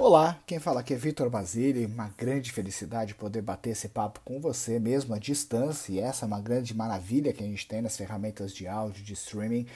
Olá, quem fala aqui é Vitor Basile, uma grande felicidade poder bater esse papo com você mesmo à distância, e essa é uma grande maravilha que a gente tem nas ferramentas de áudio, de streaming.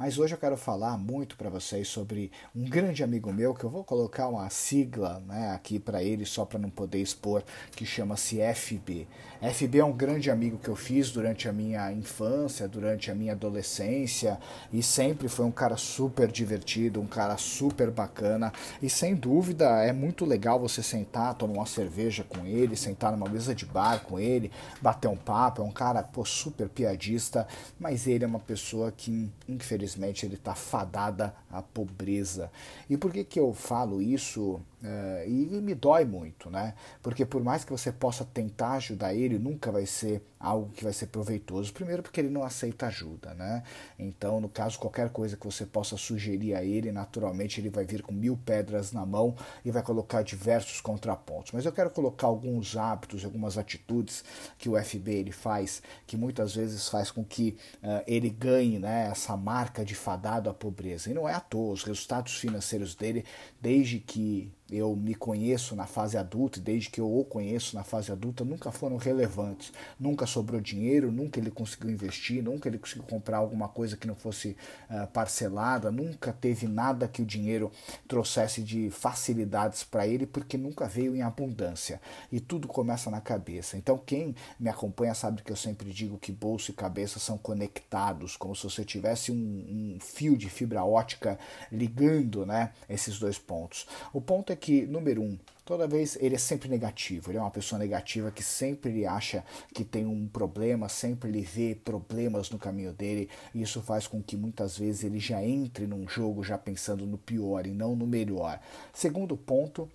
Mas hoje eu quero falar muito para vocês sobre um grande amigo meu, que eu vou colocar uma sigla né, aqui para ele, só para não poder expor, que chama-se FB. FB é um grande amigo que eu fiz durante a minha infância, durante a minha adolescência, e sempre foi um cara super divertido, um cara super bacana, e sem dúvida é muito legal você sentar, tomar uma cerveja com ele, sentar numa mesa de bar com ele, bater um papo, é um cara pô, super piadista, mas ele é uma pessoa que, infelizmente, infelizmente ele está fadada à pobreza. E por que, que eu falo isso? Uh, e me dói muito, né? Porque por mais que você possa tentar ajudar ele, nunca vai ser algo que vai ser proveitoso. Primeiro, porque ele não aceita ajuda, né? Então, no caso, qualquer coisa que você possa sugerir a ele, naturalmente ele vai vir com mil pedras na mão e vai colocar diversos contrapontos. Mas eu quero colocar alguns hábitos, algumas atitudes que o FB ele faz, que muitas vezes faz com que uh, ele ganhe né, essa marca de fadado à pobreza. E não é à toa, os resultados financeiros dele, desde que eu me conheço na fase adulta, desde que eu o conheço na fase adulta, nunca foram relevantes. Nunca sobrou dinheiro, nunca ele conseguiu investir, nunca ele conseguiu comprar alguma coisa que não fosse uh, parcelada, nunca teve nada que o dinheiro trouxesse de facilidades para ele, porque nunca veio em abundância. E tudo começa na cabeça. Então, quem me acompanha sabe que eu sempre digo que bolso e cabeça são conectados, como se você tivesse um, um fio de fibra ótica ligando né, esses dois pontos. O ponto é que, número um, toda vez ele é sempre negativo. Ele é uma pessoa negativa que sempre acha que tem um problema, sempre ele vê problemas no caminho dele, e isso faz com que muitas vezes ele já entre num jogo já pensando no pior e não no melhor. Segundo ponto,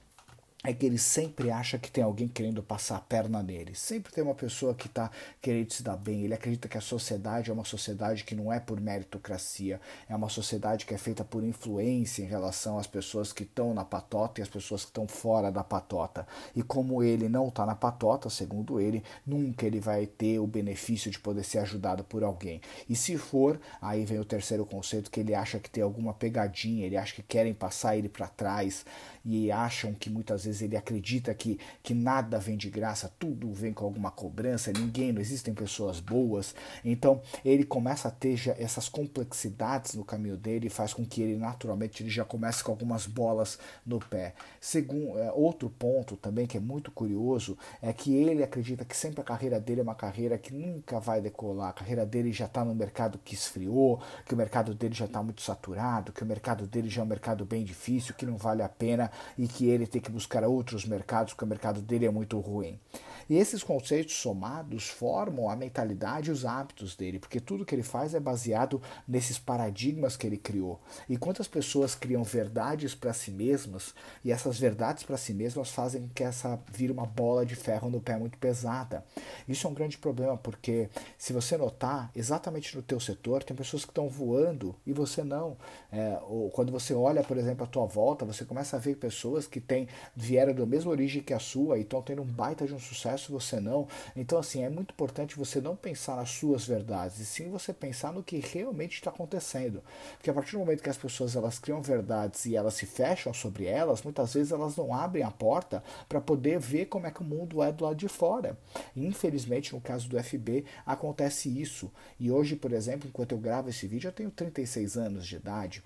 é que ele sempre acha que tem alguém querendo passar a perna nele. Sempre tem uma pessoa que está querendo se dar bem. Ele acredita que a sociedade é uma sociedade que não é por meritocracia, é uma sociedade que é feita por influência em relação às pessoas que estão na patota e as pessoas que estão fora da patota. E como ele não está na patota, segundo ele, nunca ele vai ter o benefício de poder ser ajudado por alguém. E se for, aí vem o terceiro conceito que ele acha que tem alguma pegadinha, ele acha que querem passar ele para trás e acham que muitas vezes ele acredita que, que nada vem de graça, tudo vem com alguma cobrança, ninguém, não existem pessoas boas. Então ele começa a ter já essas complexidades no caminho dele e faz com que ele naturalmente ele já comece com algumas bolas no pé. Segundo, é, outro ponto também que é muito curioso é que ele acredita que sempre a carreira dele é uma carreira que nunca vai decolar, a carreira dele já está no mercado que esfriou, que o mercado dele já está muito saturado, que o mercado dele já é um mercado bem difícil, que não vale a pena e que ele tem que buscar outros mercados, porque o mercado dele é muito ruim. E esses conceitos somados formam a mentalidade e os hábitos dele, porque tudo que ele faz é baseado nesses paradigmas que ele criou. E quantas pessoas criam verdades para si mesmas, e essas verdades para si mesmas fazem que essa vire uma bola de ferro no pé muito pesada. Isso é um grande problema, porque se você notar, exatamente no teu setor, tem pessoas que estão voando e você não. É, ou quando você olha, por exemplo, a tua volta, você começa a ver pessoas que têm vieram da mesma origem que a sua e estão tendo um baita de um sucesso, você não. Então, assim, é muito importante você não pensar nas suas verdades, e sim você pensar no que realmente está acontecendo. Porque a partir do momento que as pessoas elas criam verdades e elas se fecham sobre elas, muitas vezes elas não abrem a porta para poder ver como é que o mundo é do lado de fora. E, infelizmente, no caso do FB, acontece isso. E hoje, por exemplo, enquanto eu gravo esse vídeo, eu tenho 36 anos de idade.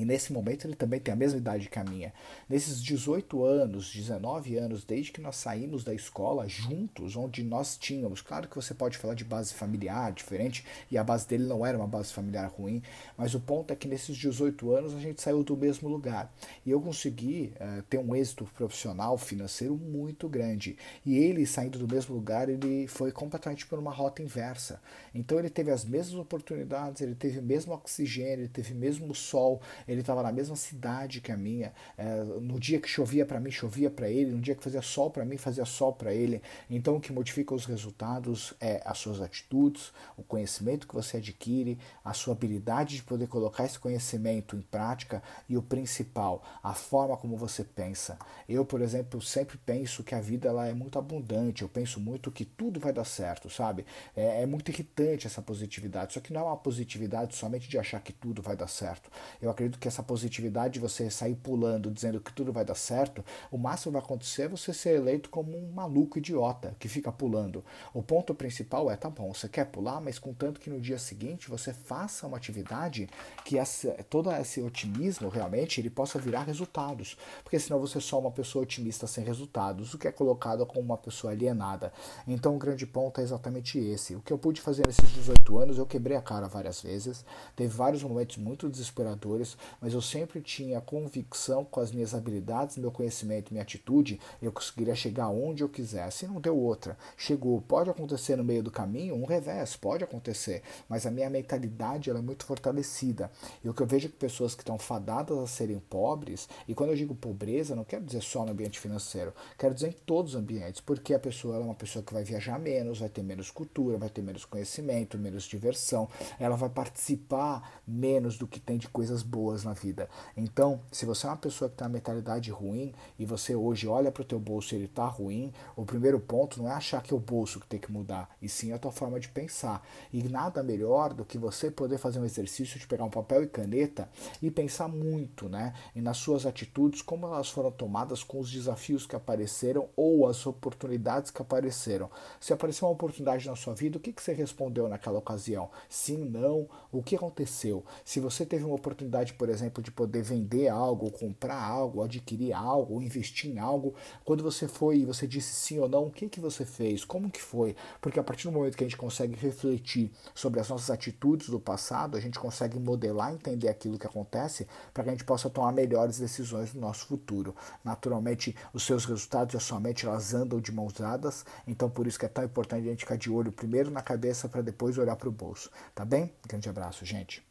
E nesse momento ele também tem a mesma idade que a minha. Nesses 18 anos, 19 anos, desde que nós saímos da escola juntos, onde nós tínhamos, claro que você pode falar de base familiar diferente, e a base dele não era uma base familiar ruim, mas o ponto é que nesses 18 anos a gente saiu do mesmo lugar. E eu consegui uh, ter um êxito profissional, financeiro muito grande. E ele, saindo do mesmo lugar, ele foi completamente por uma rota inversa. Então ele teve as mesmas oportunidades, ele teve o mesmo oxigênio, ele teve o mesmo sol ele estava na mesma cidade que a minha. É, no dia que chovia para mim, chovia para ele. No dia que fazia sol para mim, fazia sol para ele. Então, o que modifica os resultados é as suas atitudes, o conhecimento que você adquire, a sua habilidade de poder colocar esse conhecimento em prática e o principal, a forma como você pensa. Eu, por exemplo, sempre penso que a vida ela é muito abundante. Eu penso muito que tudo vai dar certo, sabe? É, é muito irritante essa positividade. Só que não é uma positividade somente de achar que tudo vai dar certo. Eu acredito que essa positividade de você sair pulando, dizendo que tudo vai dar certo, o máximo que vai acontecer é você ser eleito como um maluco idiota que fica pulando. O ponto principal é, tá bom, você quer pular, mas contanto que no dia seguinte você faça uma atividade que essa, todo esse otimismo realmente ele possa virar resultados. Porque senão você é só uma pessoa otimista sem resultados, o que é colocado como uma pessoa alienada. Então o grande ponto é exatamente esse. O que eu pude fazer nesses 18 anos, eu quebrei a cara várias vezes, teve vários momentos muito desesperadores, mas eu sempre tinha convicção com as minhas habilidades, meu conhecimento, minha atitude, eu conseguiria chegar onde eu quisesse. E não deu outra. Chegou, pode acontecer no meio do caminho, um revés, pode acontecer, mas a minha mentalidade ela é muito fortalecida. E o que eu vejo é que pessoas que estão fadadas a serem pobres, e quando eu digo pobreza, não quero dizer só no ambiente financeiro, quero dizer em todos os ambientes, porque a pessoa é uma pessoa que vai viajar menos, vai ter menos cultura, vai ter menos conhecimento, menos diversão, ela vai participar menos do que tem de coisas boas na vida. Então, se você é uma pessoa que tem uma mentalidade ruim e você hoje olha para o teu bolso e ele está ruim, o primeiro ponto não é achar que é o bolso que tem que mudar, e sim a tua forma de pensar. E nada melhor do que você poder fazer um exercício de pegar um papel e caneta e pensar muito, né, e nas suas atitudes, como elas foram tomadas com os desafios que apareceram ou as oportunidades que apareceram. Se apareceu uma oportunidade na sua vida, o que, que você respondeu naquela ocasião? Sim, não, o que aconteceu? Se você teve uma oportunidade, por exemplo, de poder vender algo, comprar algo, adquirir algo, investir em algo, quando você foi e você disse sim ou não, o que, que você fez? Como que foi? Porque a partir do momento que a gente consegue refletir sobre as nossas atitudes do passado, a gente consegue modelar, entender aquilo que acontece para que a gente possa tomar melhores decisões no nosso futuro. Naturalmente, os seus resultados e a sua mente elas andam de mãos dadas, então por isso que é tão importante a gente ficar de olho primeiro na cabeça para depois olhar para o bolso. Tá bem? Grande abraço, gente.